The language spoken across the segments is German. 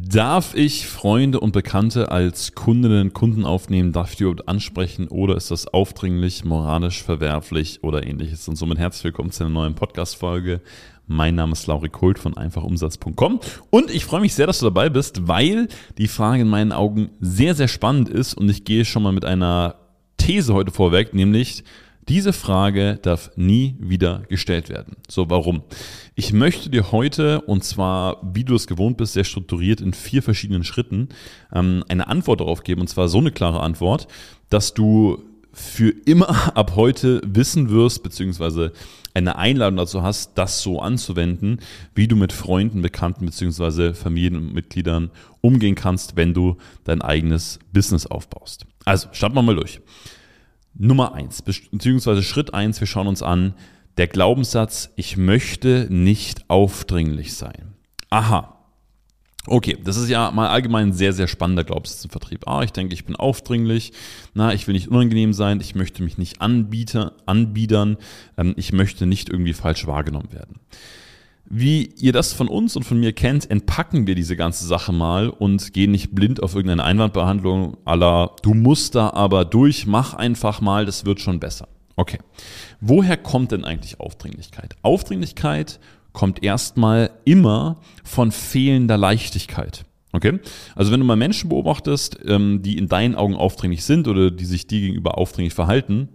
Darf ich Freunde und Bekannte als Kundinnen und Kunden aufnehmen? Darf ich die überhaupt ansprechen? Oder ist das aufdringlich, moralisch verwerflich oder ähnliches? Und somit herzlich willkommen zu einer neuen Podcast-Folge. Mein Name ist Lauri Kult von einfachumsatz.com und ich freue mich sehr, dass du dabei bist, weil die Frage in meinen Augen sehr, sehr spannend ist und ich gehe schon mal mit einer These heute vorweg, nämlich diese Frage darf nie wieder gestellt werden. So, warum? Ich möchte dir heute, und zwar, wie du es gewohnt bist, sehr strukturiert in vier verschiedenen Schritten, ähm, eine Antwort darauf geben, und zwar so eine klare Antwort, dass du für immer ab heute wissen wirst, beziehungsweise eine Einladung dazu hast, das so anzuwenden, wie du mit Freunden, Bekannten beziehungsweise Familienmitgliedern umgehen kannst, wenn du dein eigenes Business aufbaust. Also, starten wir mal durch. Nummer eins, beziehungsweise Schritt eins, wir schauen uns an, der Glaubenssatz, ich möchte nicht aufdringlich sein. Aha. Okay, das ist ja mal allgemein ein sehr, sehr spannender Glaubenssatz im Vertrieb. Ah, ich denke, ich bin aufdringlich, na, ich will nicht unangenehm sein, ich möchte mich nicht anbieten, anbiedern, ähm, ich möchte nicht irgendwie falsch wahrgenommen werden. Wie ihr das von uns und von mir kennt, entpacken wir diese ganze Sache mal und gehen nicht blind auf irgendeine Einwandbehandlung aller, du musst da aber durch, mach einfach mal, das wird schon besser. Okay. Woher kommt denn eigentlich Aufdringlichkeit? Aufdringlichkeit kommt erstmal immer von fehlender Leichtigkeit. Okay? Also wenn du mal Menschen beobachtest, ähm, die in deinen Augen aufdringlich sind oder die sich dir gegenüber aufdringlich verhalten,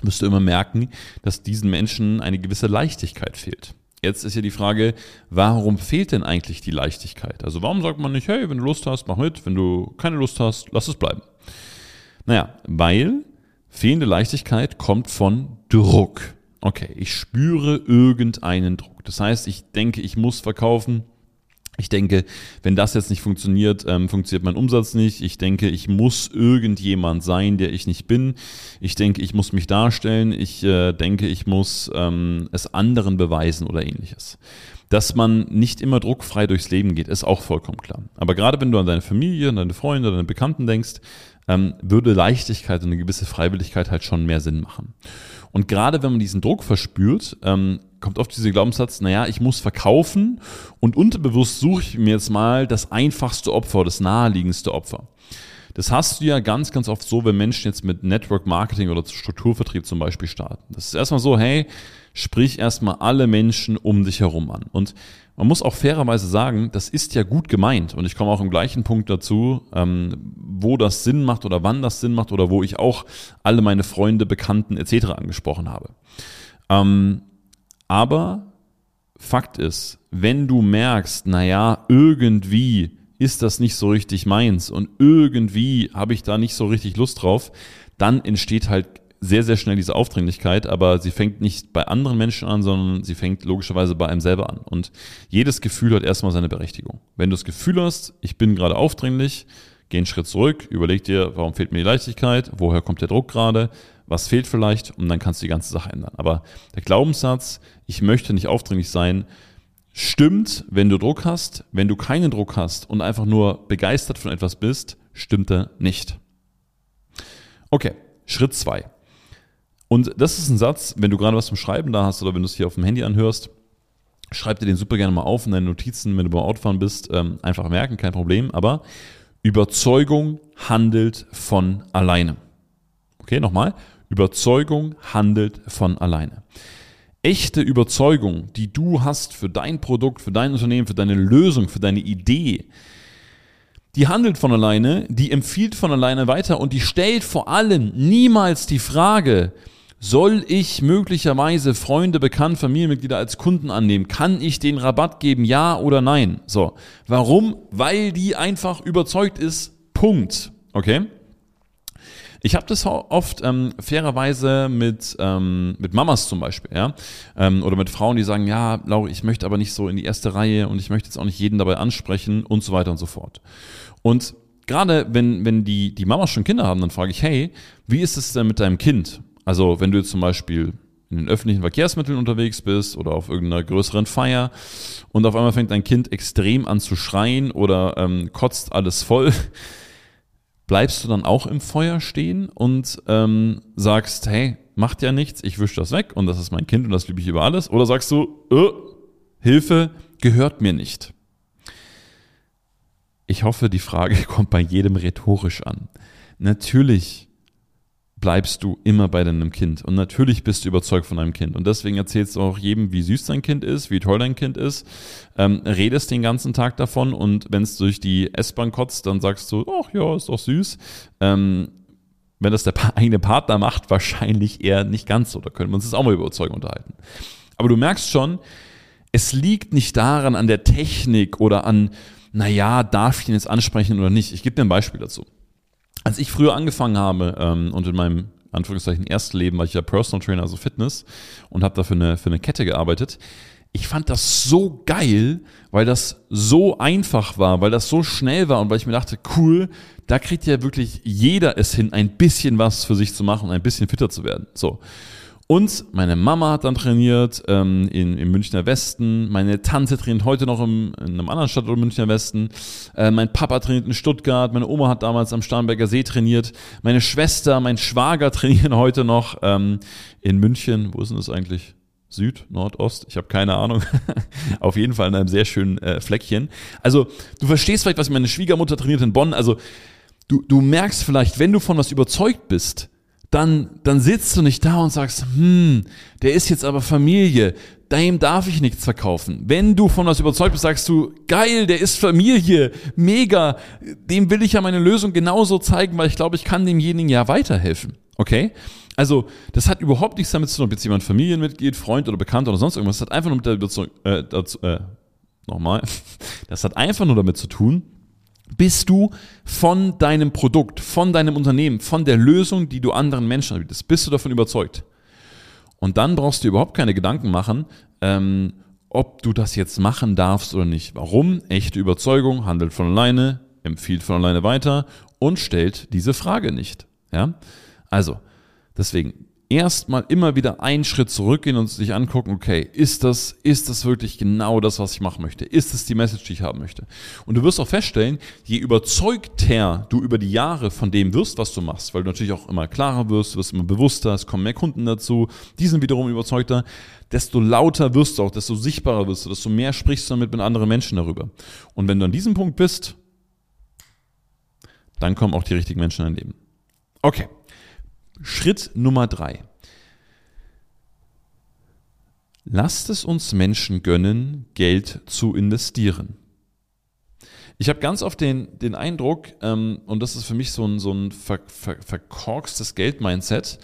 wirst du immer merken, dass diesen Menschen eine gewisse Leichtigkeit fehlt. Jetzt ist ja die Frage, warum fehlt denn eigentlich die Leichtigkeit? Also warum sagt man nicht, hey, wenn du Lust hast, mach mit, wenn du keine Lust hast, lass es bleiben. Naja, weil fehlende Leichtigkeit kommt von Druck. Okay, ich spüre irgendeinen Druck. Das heißt, ich denke, ich muss verkaufen, ich denke, wenn das jetzt nicht funktioniert, ähm, funktioniert mein Umsatz nicht. Ich denke, ich muss irgendjemand sein, der ich nicht bin. Ich denke, ich muss mich darstellen. Ich äh, denke, ich muss ähm, es anderen beweisen oder ähnliches. Dass man nicht immer druckfrei durchs Leben geht, ist auch vollkommen klar. Aber gerade wenn du an deine Familie, an deine Freunde, an deine Bekannten denkst, ähm, würde Leichtigkeit und eine gewisse Freiwilligkeit halt schon mehr Sinn machen. Und gerade wenn man diesen Druck verspürt, ähm, kommt oft dieser Glaubenssatz, naja, ich muss verkaufen und unterbewusst suche ich mir jetzt mal das einfachste Opfer, das naheliegendste Opfer. Das hast du ja ganz, ganz oft so, wenn Menschen jetzt mit Network Marketing oder Strukturvertrieb zum Beispiel starten. Das ist erstmal so, hey, sprich erstmal alle Menschen um dich herum an. Und man muss auch fairerweise sagen, das ist ja gut gemeint. Und ich komme auch im gleichen Punkt dazu, ähm, wo das Sinn macht oder wann das Sinn macht oder wo ich auch alle meine Freunde, Bekannten etc. angesprochen habe. Ähm, aber Fakt ist, wenn du merkst, naja, irgendwie ist das nicht so richtig meins und irgendwie habe ich da nicht so richtig Lust drauf, dann entsteht halt sehr, sehr schnell diese Aufdringlichkeit, aber sie fängt nicht bei anderen Menschen an, sondern sie fängt logischerweise bei einem selber an. Und jedes Gefühl hat erstmal seine Berechtigung. Wenn du das Gefühl hast, ich bin gerade aufdringlich, geh einen Schritt zurück, überleg dir, warum fehlt mir die Leichtigkeit, woher kommt der Druck gerade, was fehlt vielleicht und dann kannst du die ganze Sache ändern. Aber der Glaubenssatz, ich möchte nicht aufdringlich sein, stimmt, wenn du Druck hast. Wenn du keinen Druck hast und einfach nur begeistert von etwas bist, stimmt er nicht. Okay, Schritt zwei. Und das ist ein Satz, wenn du gerade was zum Schreiben da hast oder wenn du es hier auf dem Handy anhörst, schreib dir den super gerne mal auf in deine Notizen, wenn du beim Autofahren bist, ähm, einfach merken, kein Problem. Aber Überzeugung handelt von alleine. Okay, nochmal. Überzeugung handelt von alleine. Echte Überzeugung, die du hast für dein Produkt, für dein Unternehmen, für deine Lösung, für deine Idee, die handelt von alleine, die empfiehlt von alleine weiter und die stellt vor allem niemals die Frage, soll ich möglicherweise Freunde, Bekannte, Familienmitglieder als Kunden annehmen? Kann ich den Rabatt geben? Ja oder nein? So. Warum? Weil die einfach überzeugt ist. Punkt. Okay? Ich habe das oft ähm, fairerweise mit, ähm, mit Mamas zum Beispiel, ja, ähm, oder mit Frauen, die sagen, ja, Laura, ich möchte aber nicht so in die erste Reihe und ich möchte jetzt auch nicht jeden dabei ansprechen und so weiter und so fort. Und gerade wenn, wenn die, die Mamas schon Kinder haben, dann frage ich, hey, wie ist es denn mit deinem Kind? Also wenn du jetzt zum Beispiel in den öffentlichen Verkehrsmitteln unterwegs bist oder auf irgendeiner größeren Feier und auf einmal fängt dein Kind extrem an zu schreien oder ähm, kotzt alles voll, bleibst du dann auch im Feuer stehen und ähm, sagst, hey, macht ja nichts, ich wische das weg und das ist mein Kind und das liebe ich über alles? Oder sagst du, äh, Hilfe gehört mir nicht? ich hoffe, die Frage kommt bei jedem rhetorisch an. Natürlich bleibst du immer bei deinem Kind. Und natürlich bist du überzeugt von deinem Kind. Und deswegen erzählst du auch jedem, wie süß dein Kind ist, wie toll dein Kind ist. Ähm, redest den ganzen Tag davon und wenn es durch die S-Bahn kotzt, dann sagst du, ach ja, ist doch süß. Ähm, wenn das der eigene Partner macht, wahrscheinlich eher nicht ganz so. Da können wir uns das auch mal über Überzeugung unterhalten. Aber du merkst schon, es liegt nicht daran an der Technik oder an, naja, darf ich ihn jetzt ansprechen oder nicht. Ich gebe dir ein Beispiel dazu. Als ich früher angefangen habe ähm, und in meinem Anführungszeichen ersten Leben war ich ja Personal Trainer, also Fitness und habe da für eine, für eine Kette gearbeitet. Ich fand das so geil, weil das so einfach war, weil das so schnell war und weil ich mir dachte, cool, da kriegt ja wirklich jeder es hin, ein bisschen was für sich zu machen ein bisschen fitter zu werden. So. Und meine Mama hat dann trainiert ähm, in, im Münchner Westen. Meine Tante trainiert heute noch im, in einem anderen Stadt im Münchner Westen. Äh, mein Papa trainiert in Stuttgart. Meine Oma hat damals am Starnberger See trainiert. Meine Schwester, mein Schwager trainieren heute noch ähm, in München. Wo ist denn das eigentlich? Süd, Nordost, ich habe keine Ahnung. Auf jeden Fall in einem sehr schönen äh, Fleckchen. Also, du verstehst vielleicht, was meine Schwiegermutter trainiert in Bonn. Also, du, du merkst vielleicht, wenn du von was überzeugt bist, dann, dann sitzt du nicht da und sagst, hm, der ist jetzt aber Familie, dem darf ich nichts verkaufen. Wenn du von was überzeugt bist, sagst du, geil, der ist Familie, mega, dem will ich ja meine Lösung genauso zeigen, weil ich glaube, ich kann demjenigen ja weiterhelfen. Okay? Also, das hat überhaupt nichts damit zu tun, ob jetzt jemand Familienmitglied, Freund oder Bekannter oder sonst irgendwas, das hat einfach nur mit der Überzeugung, äh, dazu, äh, nochmal, das hat einfach nur damit zu tun, bist du von deinem Produkt, von deinem Unternehmen, von der Lösung, die du anderen Menschen anbietest, bist du davon überzeugt. Und dann brauchst du überhaupt keine Gedanken machen, ähm, ob du das jetzt machen darfst oder nicht. Warum? Echte Überzeugung handelt von alleine, empfiehlt von alleine weiter und stellt diese Frage nicht. Ja? Also, deswegen, erstmal immer wieder einen Schritt zurückgehen und sich angucken, okay, ist das, ist das wirklich genau das, was ich machen möchte? Ist es die Message, die ich haben möchte? Und du wirst auch feststellen, je überzeugter du über die Jahre von dem wirst, was du machst, weil du natürlich auch immer klarer wirst, du wirst immer bewusster, es kommen mehr Kunden dazu, die sind wiederum überzeugter, desto lauter wirst du auch, desto sichtbarer wirst du, desto mehr sprichst du damit mit anderen Menschen darüber. Und wenn du an diesem Punkt bist, dann kommen auch die richtigen Menschen in dein Leben. Okay. Schritt Nummer drei. Lasst es uns Menschen gönnen, Geld zu investieren. Ich habe ganz oft den, den Eindruck, ähm, und das ist für mich so ein, so ein ver, ver, verkorkstes Geld-Mindset,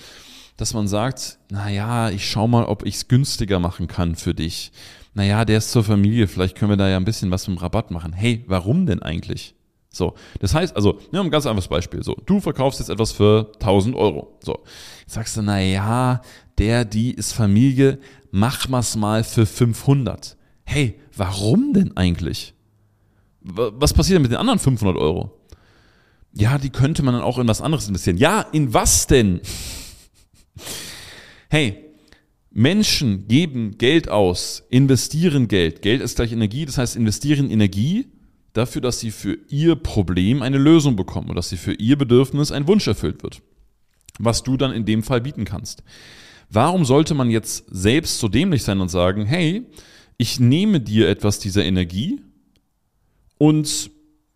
dass man sagt, naja, ich schau mal, ob ich es günstiger machen kann für dich. Naja, der ist zur Familie, vielleicht können wir da ja ein bisschen was mit dem Rabatt machen. Hey, warum denn eigentlich? So, das heißt, also, ja, ein ganz einfaches Beispiel. So, du verkaufst jetzt etwas für 1000 Euro. So, jetzt sagst du, na ja, der, die ist Familie, mach mal's mal für 500. Hey, warum denn eigentlich? Was passiert denn mit den anderen 500 Euro? Ja, die könnte man dann auch in was anderes investieren. Ja, in was denn? Hey, Menschen geben Geld aus, investieren Geld. Geld ist gleich Energie, das heißt investieren Energie dafür, dass sie für ihr Problem eine Lösung bekommen und dass sie für ihr Bedürfnis ein Wunsch erfüllt wird. Was du dann in dem Fall bieten kannst. Warum sollte man jetzt selbst so dämlich sein und sagen, hey, ich nehme dir etwas dieser Energie und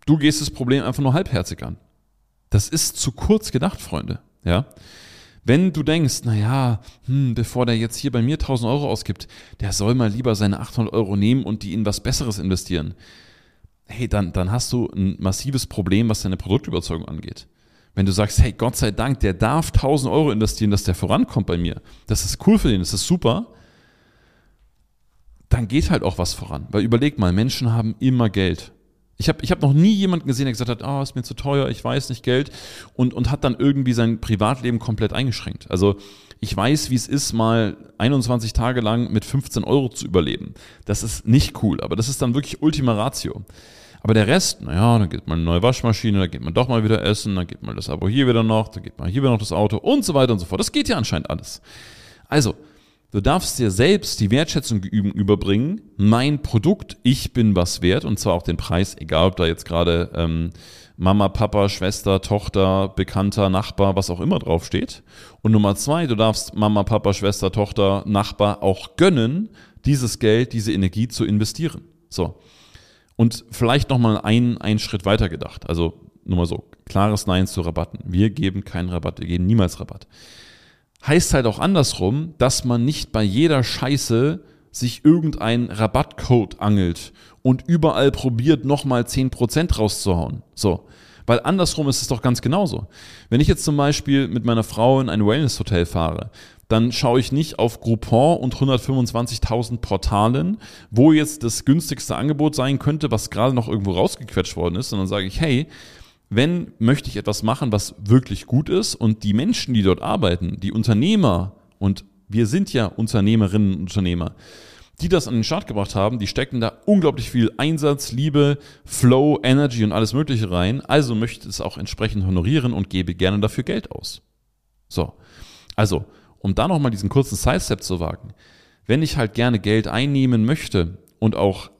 du gehst das Problem einfach nur halbherzig an? Das ist zu kurz gedacht, Freunde. Ja? Wenn du denkst, naja, hm, bevor der jetzt hier bei mir 1000 Euro ausgibt, der soll mal lieber seine 800 Euro nehmen und die in was Besseres investieren hey, dann, dann hast du ein massives Problem, was deine Produktüberzeugung angeht. Wenn du sagst, hey, Gott sei Dank, der darf 1000 Euro investieren, dass der vorankommt bei mir, das ist cool für den, das ist super, dann geht halt auch was voran. Weil überleg mal, Menschen haben immer Geld. Ich habe ich hab noch nie jemanden gesehen, der gesagt hat, oh, ist mir zu teuer, ich weiß nicht Geld und, und hat dann irgendwie sein Privatleben komplett eingeschränkt. Also ich weiß, wie es ist, mal 21 Tage lang mit 15 Euro zu überleben. Das ist nicht cool, aber das ist dann wirklich Ultima Ratio. Aber der Rest, naja, dann geht man eine neue Waschmaschine, dann geht man doch mal wieder essen, dann geht mal das Abo hier wieder noch, dann geht man hier wieder noch das Auto und so weiter und so fort. Das geht ja anscheinend alles. Also, du darfst dir selbst die Wertschätzung überbringen, mein Produkt, ich bin was wert und zwar auch den Preis, egal ob da jetzt gerade ähm, Mama, Papa, Schwester, Tochter, Bekannter, Nachbar, was auch immer draufsteht. Und Nummer zwei, du darfst Mama, Papa, Schwester, Tochter, Nachbar auch gönnen, dieses Geld, diese Energie zu investieren. So. Und vielleicht nochmal einen, einen Schritt weiter gedacht. Also nur mal so, klares Nein zu Rabatten. Wir geben keinen Rabatt, wir geben niemals Rabatt. Heißt halt auch andersrum, dass man nicht bei jeder Scheiße sich irgendein Rabattcode angelt und überall probiert, nochmal 10% rauszuhauen. So. Weil andersrum ist es doch ganz genauso. Wenn ich jetzt zum Beispiel mit meiner Frau in ein Wellness-Hotel fahre, dann schaue ich nicht auf Groupon und 125.000 Portalen, wo jetzt das günstigste Angebot sein könnte, was gerade noch irgendwo rausgequetscht worden ist, sondern sage ich, hey, wenn möchte ich etwas machen, was wirklich gut ist und die Menschen, die dort arbeiten, die Unternehmer und wir sind ja Unternehmerinnen und Unternehmer, die das an den Start gebracht haben, die stecken da unglaublich viel Einsatz, Liebe, Flow, Energy und alles Mögliche rein. Also möchte es auch entsprechend honorieren und gebe gerne dafür Geld aus. So. Also, um da nochmal diesen kurzen Sidestep zu wagen. Wenn ich halt gerne Geld einnehmen möchte und auch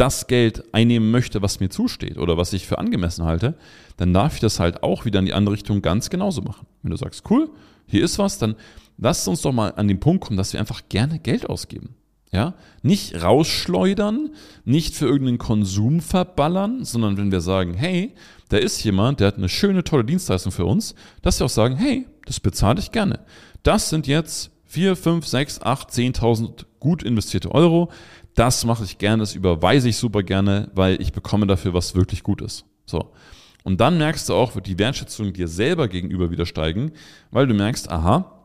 das Geld einnehmen möchte, was mir zusteht oder was ich für angemessen halte, dann darf ich das halt auch wieder in die andere Richtung ganz genauso machen. Wenn du sagst, cool, hier ist was, dann lasst uns doch mal an den Punkt kommen, dass wir einfach gerne Geld ausgeben. Ja, nicht rausschleudern, nicht für irgendeinen Konsum verballern, sondern wenn wir sagen, hey, da ist jemand, der hat eine schöne, tolle Dienstleistung für uns, dass wir auch sagen, hey, das bezahle ich gerne. Das sind jetzt 4, 5, 6, 8, 10.000 gut investierte Euro. Das mache ich gerne, das überweise ich super gerne, weil ich bekomme dafür was wirklich gut ist. So. Und dann merkst du auch, wird die Wertschätzung dir selber gegenüber wieder steigen, weil du merkst, aha,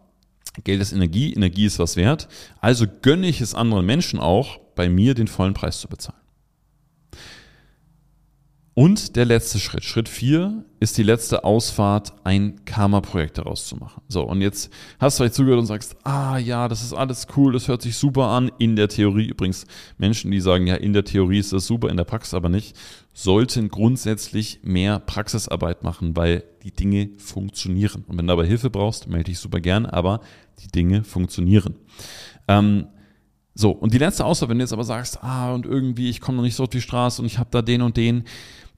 Geld ist Energie, Energie ist was wert. Also gönne ich es anderen Menschen auch, bei mir den vollen Preis zu bezahlen. Und der letzte Schritt, Schritt vier, ist die letzte Ausfahrt, ein Karma-Projekt daraus zu machen. So, und jetzt hast du vielleicht zugehört und sagst, ah ja, das ist alles cool, das hört sich super an. In der Theorie übrigens, Menschen, die sagen, ja, in der Theorie ist das super, in der Praxis aber nicht, sollten grundsätzlich mehr Praxisarbeit machen, weil die Dinge funktionieren. Und wenn du dabei Hilfe brauchst, melde dich super gern, aber die Dinge funktionieren. Ähm, so, und die letzte Auswahl, wenn du jetzt aber sagst, ah, und irgendwie, ich komme noch nicht so auf die Straße und ich habe da den und den,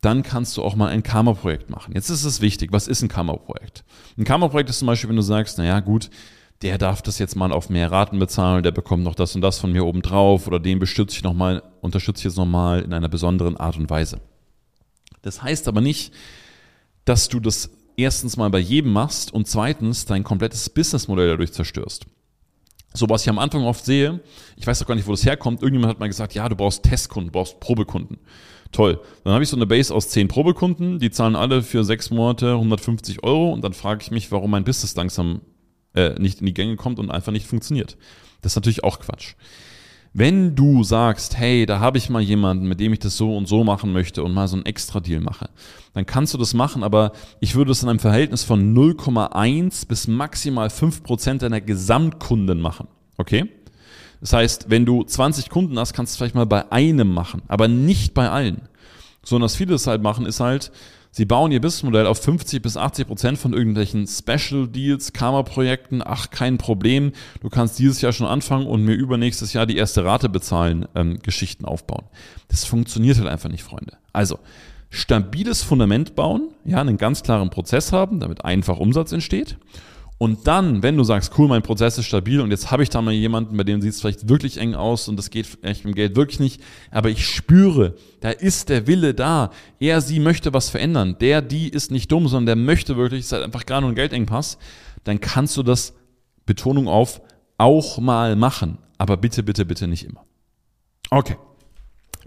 dann kannst du auch mal ein Karma-Projekt machen. Jetzt ist es wichtig, was ist ein Karma-Projekt? Ein Karma-Projekt ist zum Beispiel, wenn du sagst, naja gut, der darf das jetzt mal auf mehr Raten bezahlen, der bekommt noch das und das von mir oben drauf oder den bestütze ich nochmal, unterstütze ich jetzt nochmal in einer besonderen Art und Weise. Das heißt aber nicht, dass du das erstens mal bei jedem machst und zweitens dein komplettes Businessmodell dadurch zerstörst. So was ich am Anfang oft sehe, ich weiß auch gar nicht, wo das herkommt, irgendjemand hat mal gesagt, ja, du brauchst Testkunden, du brauchst Probekunden. Toll. Dann habe ich so eine Base aus zehn Probekunden, die zahlen alle für sechs Monate 150 Euro und dann frage ich mich, warum mein Business langsam äh, nicht in die Gänge kommt und einfach nicht funktioniert. Das ist natürlich auch Quatsch. Wenn du sagst, hey, da habe ich mal jemanden, mit dem ich das so und so machen möchte und mal so einen Extra-Deal mache, dann kannst du das machen, aber ich würde es in einem Verhältnis von 0,1 bis maximal 5% deiner Gesamtkunden machen. Okay? Das heißt, wenn du 20 Kunden hast, kannst du es vielleicht mal bei einem machen, aber nicht bei allen. Sondern was viele es halt machen, ist halt, sie bauen ihr Businessmodell auf 50 bis 80 Prozent von irgendwelchen Special Deals, Karma-Projekten. Ach, kein Problem. Du kannst dieses Jahr schon anfangen und mir übernächstes Jahr die erste Rate bezahlen, ähm, Geschichten aufbauen. Das funktioniert halt einfach nicht, Freunde. Also, stabiles Fundament bauen, ja, einen ganz klaren Prozess haben, damit einfach Umsatz entsteht und dann, wenn du sagst, cool, mein Prozess ist stabil und jetzt habe ich da mal jemanden, bei dem sieht es vielleicht wirklich eng aus und das geht mit dem Geld wirklich nicht, aber ich spüre, da ist der Wille da. Er, sie möchte was verändern. Der, die ist nicht dumm, sondern der möchte wirklich, es ist halt einfach gerade nur ein Geldengpass. Dann kannst du das, Betonung auf, auch mal machen. Aber bitte, bitte, bitte nicht immer. Okay.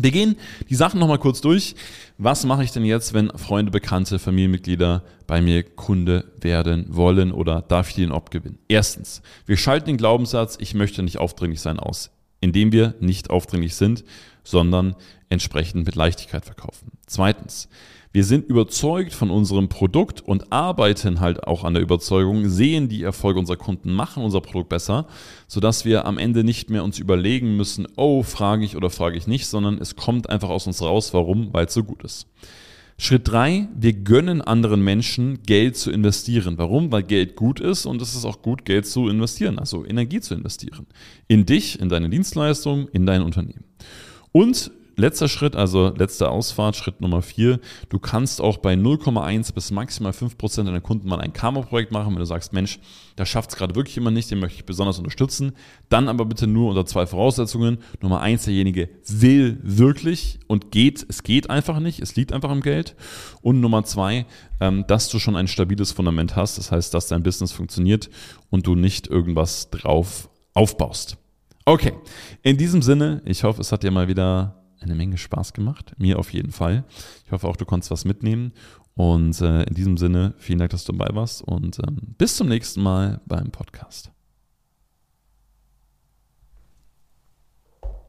Wir gehen die Sachen nochmal kurz durch. Was mache ich denn jetzt, wenn Freunde, Bekannte, Familienmitglieder bei mir Kunde werden wollen oder darf ich den Ob gewinnen? Erstens, wir schalten den Glaubenssatz, ich möchte nicht aufdringlich sein aus, indem wir nicht aufdringlich sind, sondern entsprechend mit Leichtigkeit verkaufen. Zweitens, wir sind überzeugt von unserem Produkt und arbeiten halt auch an der Überzeugung, sehen die Erfolge unserer Kunden, machen unser Produkt besser, sodass wir am Ende nicht mehr uns überlegen müssen, oh, frage ich oder frage ich nicht, sondern es kommt einfach aus uns raus. Warum? Weil es so gut ist. Schritt drei: wir gönnen anderen Menschen Geld zu investieren. Warum? Weil Geld gut ist und es ist auch gut, Geld zu investieren, also Energie zu investieren. In dich, in deine Dienstleistung, in dein Unternehmen. Und letzter Schritt, also letzte Ausfahrt, Schritt Nummer vier. Du kannst auch bei 0,1 bis maximal 5% deiner Kunden mal ein Karma-Projekt machen, wenn du sagst, Mensch, das schafft es gerade wirklich immer nicht, den möchte ich besonders unterstützen. Dann aber bitte nur unter zwei Voraussetzungen. Nummer eins, derjenige will wirklich und geht, es geht einfach nicht, es liegt einfach im Geld. Und Nummer zwei, ähm, dass du schon ein stabiles Fundament hast, das heißt, dass dein Business funktioniert und du nicht irgendwas drauf aufbaust. Okay, in diesem Sinne, ich hoffe, es hat dir mal wieder eine Menge Spaß gemacht. Mir auf jeden Fall. Ich hoffe auch, du konntest was mitnehmen. Und äh, in diesem Sinne, vielen Dank, dass du dabei warst und ähm, bis zum nächsten Mal beim Podcast.